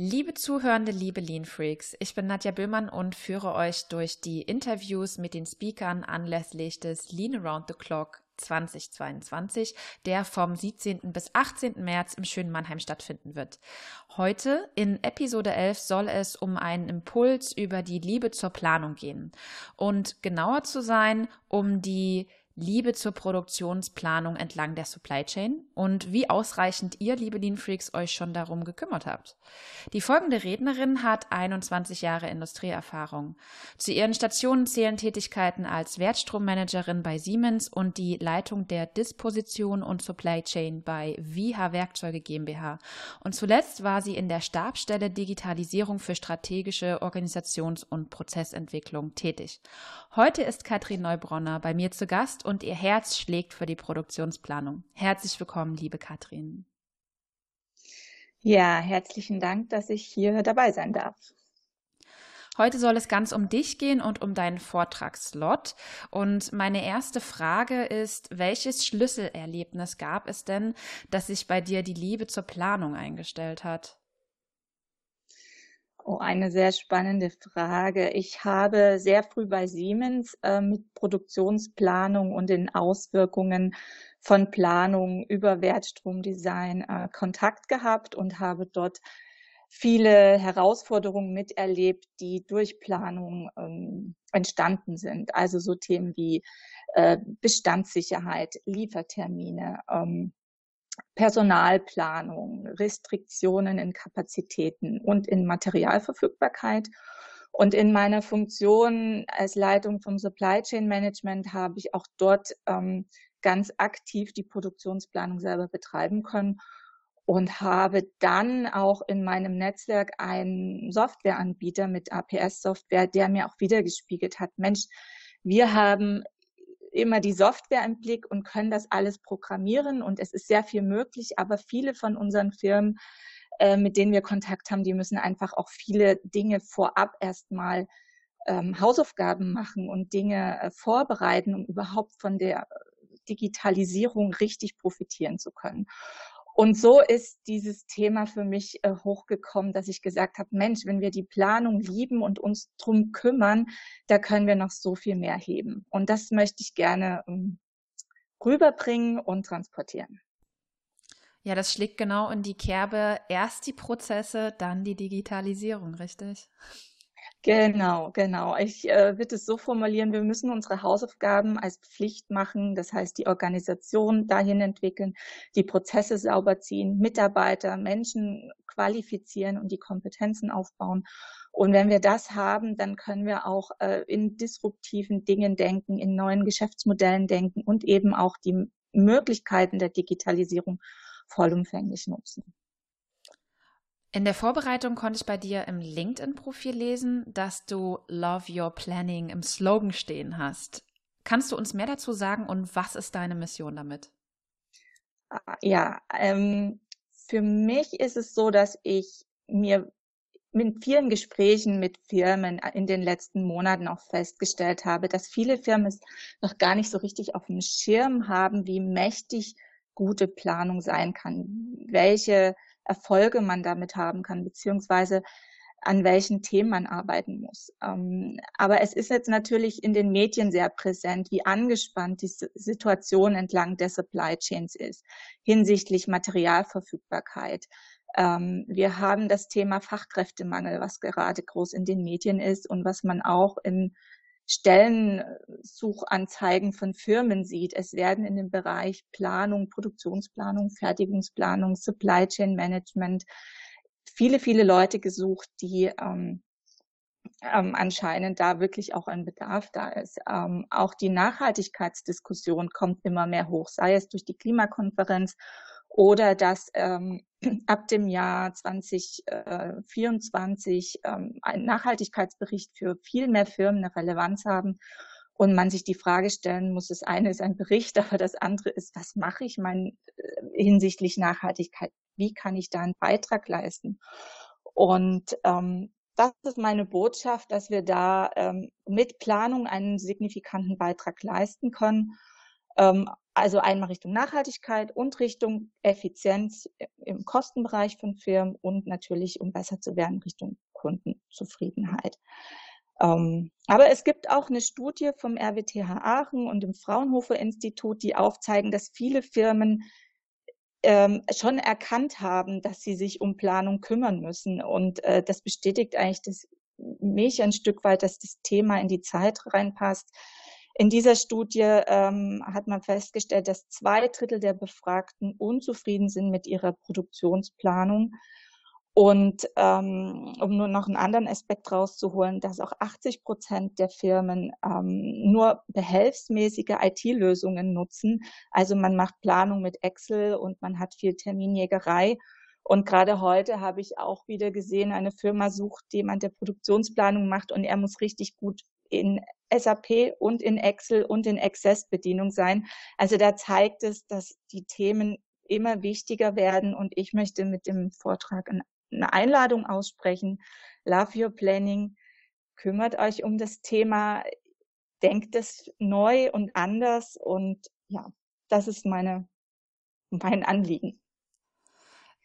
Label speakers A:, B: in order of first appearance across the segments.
A: Liebe Zuhörende, liebe Lean Freaks, ich bin Nadja Böhmann und führe euch durch die Interviews mit den Speakern anlässlich des Lean Around the Clock 2022, der vom 17. bis 18. März im schönen Mannheim stattfinden wird. Heute in Episode 11 soll es um einen Impuls über die Liebe zur Planung gehen und genauer zu sein um die Liebe zur Produktionsplanung entlang der Supply Chain und wie ausreichend ihr, liebe Lean Freaks, euch schon darum gekümmert habt. Die folgende Rednerin hat 21 Jahre Industrieerfahrung. Zu ihren Stationen zählen Tätigkeiten als Wertstrommanagerin bei Siemens und die Leitung der Disposition und Supply Chain bei VH Werkzeuge GmbH. Und zuletzt war sie in der Stabstelle Digitalisierung für strategische Organisations- und Prozessentwicklung tätig. Heute ist Katrin Neubronner bei mir zu Gast und ihr Herz schlägt für die Produktionsplanung. Herzlich willkommen, liebe Katrin.
B: Ja, herzlichen Dank, dass ich hier dabei sein darf.
A: Heute soll es ganz um dich gehen und um deinen Vortragslot. Und meine erste Frage ist, welches Schlüsselerlebnis gab es denn, dass sich bei dir die Liebe zur Planung eingestellt hat?
B: Oh, eine sehr spannende Frage. Ich habe sehr früh bei Siemens äh, mit Produktionsplanung und den Auswirkungen von Planung über Wertstromdesign äh, Kontakt gehabt und habe dort viele Herausforderungen miterlebt, die durch Planung ähm, entstanden sind. Also so Themen wie äh, Bestandssicherheit, Liefertermine, ähm, Personalplanung, Restriktionen in Kapazitäten und in Materialverfügbarkeit. Und in meiner Funktion als Leitung vom Supply Chain Management habe ich auch dort ähm, ganz aktiv die Produktionsplanung selber betreiben können und habe dann auch in meinem Netzwerk einen Softwareanbieter mit APS-Software, der mir auch wiedergespiegelt hat, Mensch, wir haben immer die Software im Blick und können das alles programmieren und es ist sehr viel möglich, aber viele von unseren Firmen, äh, mit denen wir Kontakt haben, die müssen einfach auch viele Dinge vorab erstmal ähm, Hausaufgaben machen und Dinge äh, vorbereiten, um überhaupt von der Digitalisierung richtig profitieren zu können. Und so ist dieses Thema für mich äh, hochgekommen, dass ich gesagt habe, Mensch, wenn wir die Planung lieben und uns drum kümmern, da können wir noch so viel mehr heben. Und das möchte ich gerne ähm, rüberbringen und transportieren.
A: Ja, das schlägt genau in die Kerbe. Erst die Prozesse, dann die Digitalisierung, richtig?
B: Genau, genau. Ich äh, würde es so formulieren, wir müssen unsere Hausaufgaben als Pflicht machen, das heißt die Organisation dahin entwickeln, die Prozesse sauber ziehen, Mitarbeiter, Menschen qualifizieren und die Kompetenzen aufbauen. Und wenn wir das haben, dann können wir auch äh, in disruptiven Dingen denken, in neuen Geschäftsmodellen denken und eben auch die Möglichkeiten der Digitalisierung vollumfänglich nutzen.
A: In der Vorbereitung konnte ich bei dir im LinkedIn-Profil lesen, dass du Love Your Planning im Slogan stehen hast. Kannst du uns mehr dazu sagen und was ist deine Mission damit?
B: Ah, ja, ähm, für mich ist es so, dass ich mir mit vielen Gesprächen mit Firmen in den letzten Monaten auch festgestellt habe, dass viele Firmen es noch gar nicht so richtig auf dem Schirm haben, wie mächtig gute Planung sein kann, welche Erfolge man damit haben kann, beziehungsweise an welchen Themen man arbeiten muss. Ähm, aber es ist jetzt natürlich in den Medien sehr präsent, wie angespannt die Situation entlang der Supply Chains ist, hinsichtlich Materialverfügbarkeit. Ähm, wir haben das Thema Fachkräftemangel, was gerade groß in den Medien ist und was man auch in Stellensuchanzeigen von Firmen sieht. Es werden in dem Bereich Planung, Produktionsplanung, Fertigungsplanung, Supply Chain Management viele, viele Leute gesucht, die ähm, ähm, anscheinend da wirklich auch ein Bedarf da ist. Ähm, auch die Nachhaltigkeitsdiskussion kommt immer mehr hoch, sei es durch die Klimakonferenz oder dass ähm, ab dem Jahr 2024 ähm, ein Nachhaltigkeitsbericht für viel mehr Firmen eine Relevanz haben und man sich die Frage stellen muss, das eine ist ein Bericht, aber das andere ist, was mache ich mein, äh, hinsichtlich Nachhaltigkeit? Wie kann ich da einen Beitrag leisten? Und ähm, das ist meine Botschaft, dass wir da ähm, mit Planung einen signifikanten Beitrag leisten können. Ähm, also einmal Richtung Nachhaltigkeit und Richtung Effizienz im Kostenbereich von Firmen und natürlich, um besser zu werden, Richtung Kundenzufriedenheit. Ähm, aber es gibt auch eine Studie vom RWTH Aachen und dem Fraunhofer Institut, die aufzeigen, dass viele Firmen ähm, schon erkannt haben, dass sie sich um Planung kümmern müssen. Und äh, das bestätigt eigentlich das, mich ein Stück weit, dass das Thema in die Zeit reinpasst. In dieser Studie ähm, hat man festgestellt, dass zwei Drittel der Befragten unzufrieden sind mit ihrer Produktionsplanung. Und ähm, um nur noch einen anderen Aspekt rauszuholen, dass auch 80 Prozent der Firmen ähm, nur behelfsmäßige IT-Lösungen nutzen. Also man macht Planung mit Excel und man hat viel Terminjägerei. Und gerade heute habe ich auch wieder gesehen, eine Firma sucht jemand, der Produktionsplanung macht und er muss richtig gut in SAP und in Excel und in Access-Bedienung sein. Also da zeigt es, dass die Themen immer wichtiger werden und ich möchte mit dem Vortrag eine Einladung aussprechen. Love Your Planning. Kümmert euch um das Thema. Denkt es neu und anders und ja, das ist meine, mein Anliegen.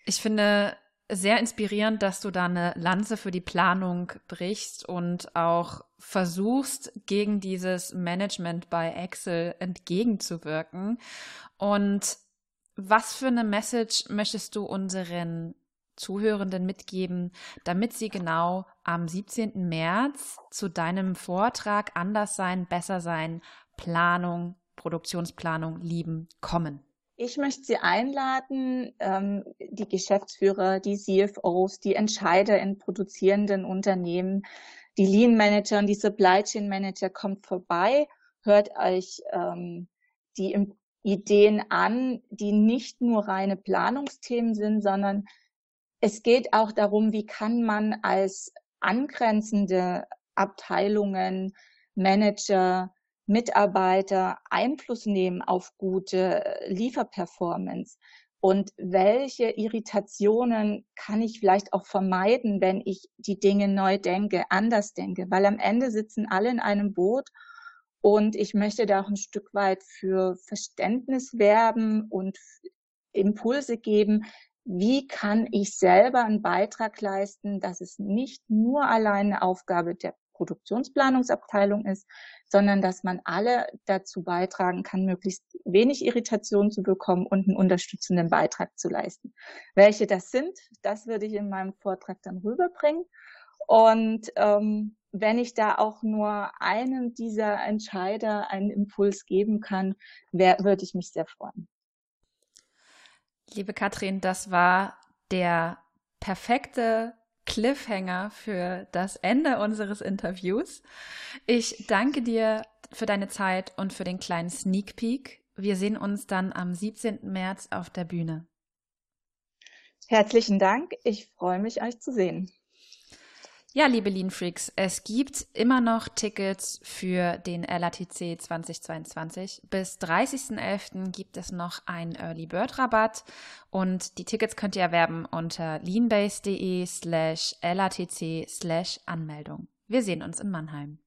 A: Ich finde, sehr inspirierend, dass du da eine Lanze für die Planung brichst und auch versuchst, gegen dieses Management bei Excel entgegenzuwirken. Und was für eine Message möchtest du unseren Zuhörenden mitgeben, damit sie genau am 17. März zu deinem Vortrag Anders sein, besser sein, Planung, Produktionsplanung lieben kommen?
B: Ich möchte Sie einladen, ähm, die Geschäftsführer, die CFOs, die Entscheider in produzierenden Unternehmen, die Lean Manager und die Supply Chain Manager, kommt vorbei, hört euch ähm, die Ideen an, die nicht nur reine Planungsthemen sind, sondern es geht auch darum, wie kann man als angrenzende Abteilungen, Manager, Mitarbeiter Einfluss nehmen auf gute äh, Lieferperformance? Und welche Irritationen kann ich vielleicht auch vermeiden, wenn ich die Dinge neu denke, anders denke? Weil am Ende sitzen alle in einem Boot und ich möchte da auch ein Stück weit für Verständnis werben und Impulse geben. Wie kann ich selber einen Beitrag leisten, dass es nicht nur alleine Aufgabe der Produktionsplanungsabteilung ist, sondern dass man alle dazu beitragen kann, möglichst wenig Irritation zu bekommen und einen unterstützenden Beitrag zu leisten. Welche das sind, das würde ich in meinem Vortrag dann rüberbringen. Und ähm, wenn ich da auch nur einem dieser Entscheider einen Impuls geben kann, wär, würde ich mich sehr freuen.
A: Liebe Katrin, das war der perfekte Cliffhanger für das Ende unseres Interviews. Ich danke dir für deine Zeit und für den kleinen Sneak Peek. Wir sehen uns dann am 17. März auf der Bühne.
B: Herzlichen Dank. Ich freue mich, euch zu sehen.
A: Ja, liebe Lean Freaks, es gibt immer noch Tickets für den LATC 2022. Bis 30.11. gibt es noch einen Early Bird Rabatt und die Tickets könnt ihr erwerben unter leanbase.de slash LATC slash Anmeldung. Wir sehen uns in Mannheim.